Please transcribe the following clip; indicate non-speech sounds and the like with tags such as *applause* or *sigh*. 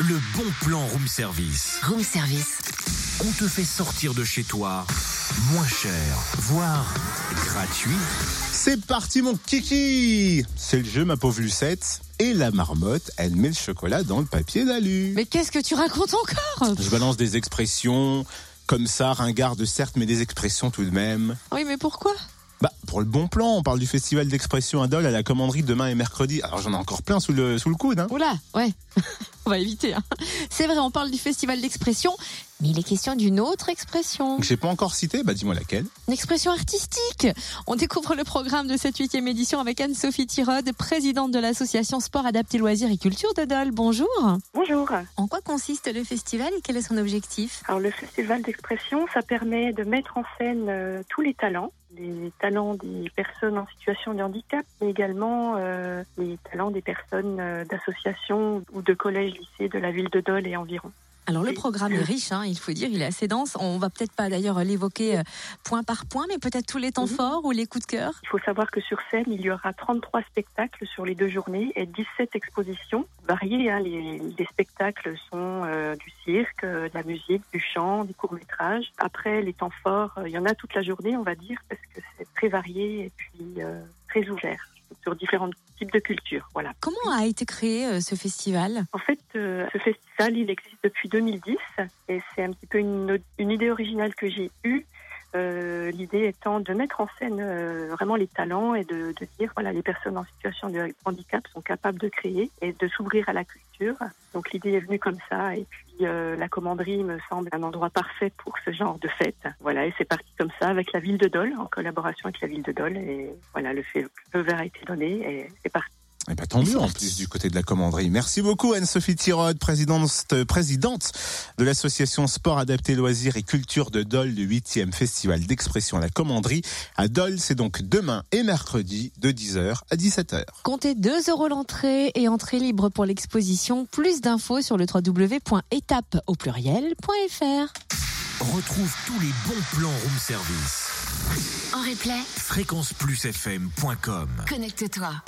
Le bon plan room service. Room service. On te fait sortir de chez toi moins cher, voire gratuit. C'est parti mon kiki C'est le jeu ma pauvre Lucette. Et la marmotte, elle met le chocolat dans le papier d'alu. Mais qu'est-ce que tu racontes encore? Je balance des expressions comme ça, ringardes certes, mais des expressions tout de même. Oui, mais pourquoi? Bah, pour le bon plan, on parle du festival d'expression Adol à la commanderie demain et mercredi. Alors j'en ai encore plein sous le, sous le coude. Hein. Oula, ouais. *laughs* on va éviter. Hein. C'est vrai, on parle du festival d'expression, mais il est question d'une autre expression. J'ai pas encore cité, bah dis-moi laquelle. Une expression artistique. On découvre le programme de cette huitième édition avec Anne-Sophie Tirode, présidente de l'association Sport Adapté Loisirs et Culture de Dole. Bonjour. Bonjour. En quoi consiste le festival et quel est son objectif? Alors le festival d'expression, ça permet de mettre en scène euh, tous les talents, les talents des personnes en situation de handicap, mais également euh, les talents des personnes euh, d'associations ou de collèges, lycées de la ville de Dole et environ. Alors le programme est riche, hein, il faut dire, il est assez dense. On va peut-être pas d'ailleurs l'évoquer euh, point par point, mais peut-être tous les temps forts ou les coups de cœur. Il faut savoir que sur scène, il y aura 33 spectacles sur les deux journées et 17 expositions variées. hein. Les, les spectacles sont euh, du cirque, de la musique, du chant, des courts-métrages. Après, les temps forts, il y en a toute la journée, on va dire, parce que c'est très varié et puis euh, très ouvert sur différents types de cultures. Voilà. Comment a été créé euh, ce festival? En fait, euh, ce festival, il existe depuis 2010 et c'est un petit peu une, une idée originale que j'ai eue. L'idée étant de mettre en scène euh, vraiment les talents et de, dire voilà les personnes en situation de handicap sont capables de créer et de s'ouvrir à la culture. Donc l'idée est venue comme ça et puis euh, la commanderie me semble un endroit parfait pour ce genre de fête. Voilà et c'est parti comme ça avec la ville de Dole en collaboration avec la ville de Dole et voilà le feu le vert a été donné et c'est parti. Eh ben, tant mieux en plus du côté de la commanderie. Merci beaucoup Anne-Sophie Tirode, présidente, présidente de l'association Sport Adapté Loisirs et Culture de Dole du 8e Festival d'expression à la commanderie. À Dole, c'est donc demain et mercredi de 10h à 17h. Comptez 2 euros l'entrée et entrée libre pour l'exposition. Plus d'infos sur le www.étape au pluriel.fr. Retrouve tous les bons plans room service. En replay, Fréquenceplusfm.com connecte-toi.